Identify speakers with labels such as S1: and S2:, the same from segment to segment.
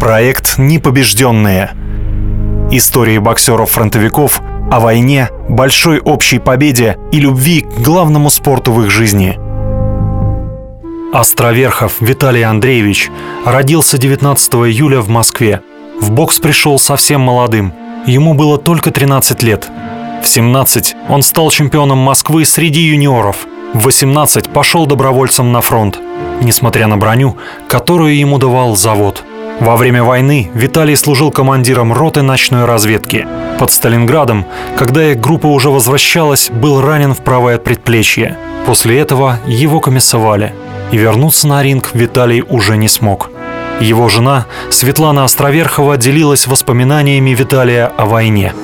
S1: Проект «Непобежденные». Истории боксеров-фронтовиков о войне, большой общей победе и любви к главному спорту в их жизни. Островерхов Виталий Андреевич родился 19 июля в Москве. В бокс пришел совсем молодым. Ему было только 13 лет. В 17 он стал чемпионом Москвы среди юниоров. В 18 пошел добровольцем на фронт, несмотря на броню, которую ему давал завод – во время войны Виталий служил командиром роты ночной разведки. Под Сталинградом, когда их группа уже возвращалась, был ранен в правое предплечье. После этого его комиссовали. И вернуться на ринг Виталий уже не смог. Его жена Светлана Островерхова делилась воспоминаниями Виталия о войне.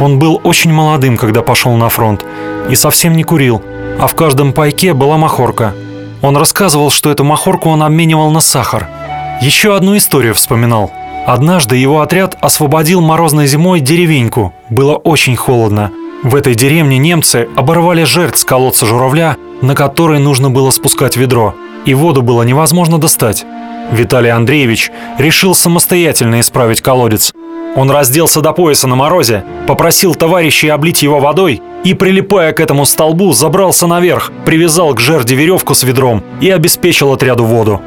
S1: Он был очень молодым, когда пошел на фронт, и совсем не курил, а в каждом пайке была махорка. Он рассказывал, что эту махорку он обменивал на сахар – еще одну историю вспоминал. Однажды его отряд освободил морозной зимой деревеньку. Было очень холодно. В этой деревне немцы оборвали жертв с колодца журавля, на который нужно было спускать ведро, и воду было невозможно достать. Виталий Андреевич решил самостоятельно исправить колодец. Он разделся до пояса на морозе, попросил товарищей облить его водой и, прилипая к этому столбу, забрался наверх, привязал к жерди веревку с ведром и обеспечил отряду воду.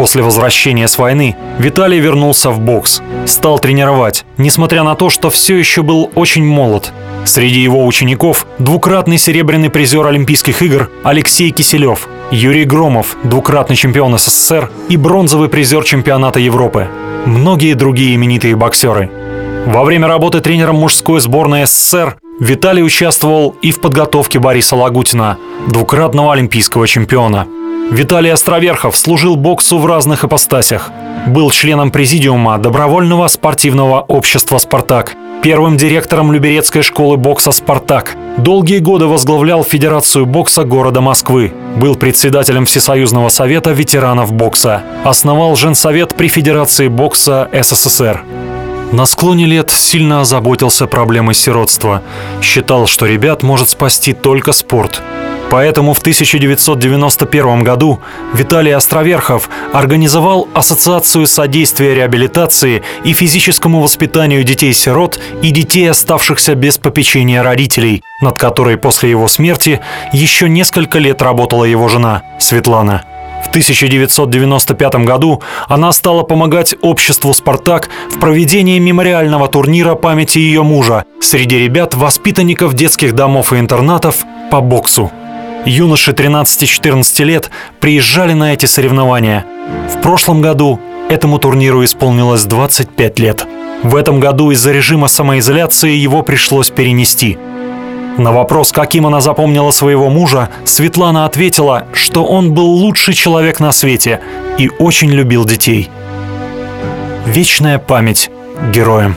S1: После возвращения с войны Виталий вернулся в бокс, стал тренировать, несмотря на то, что все еще был очень молод. Среди его учеников двукратный серебряный призер Олимпийских игр Алексей Киселев, Юрий Громов, двукратный чемпион СССР и бронзовый призер чемпионата Европы. Многие другие именитые боксеры. Во время работы тренером мужской сборной СССР Виталий участвовал и в подготовке Бориса Лагутина, двукратного олимпийского чемпиона – Виталий Островерхов служил боксу в разных ипостасях. Был членом президиума добровольного спортивного общества «Спартак», первым директором Люберецкой школы бокса «Спартак». Долгие годы возглавлял Федерацию бокса города Москвы. Был председателем Всесоюзного совета ветеранов бокса. Основал Женсовет при Федерации бокса СССР. На склоне лет сильно озаботился проблемой сиротства. Считал, что ребят может спасти только спорт. Поэтому в 1991 году Виталий Островерхов организовал Ассоциацию содействия реабилитации и физическому воспитанию детей-сирот и детей, оставшихся без попечения родителей, над которой после его смерти еще несколько лет работала его жена Светлана. В 1995 году она стала помогать обществу «Спартак» в проведении мемориального турнира памяти ее мужа среди ребят-воспитанников детских домов и интернатов по боксу. Юноши 13-14 лет приезжали на эти соревнования. В прошлом году этому турниру исполнилось 25 лет. В этом году из-за режима самоизоляции его пришлось перенести. На вопрос, каким она запомнила своего мужа, Светлана ответила, что он был лучший человек на свете и очень любил детей. Вечная память героям.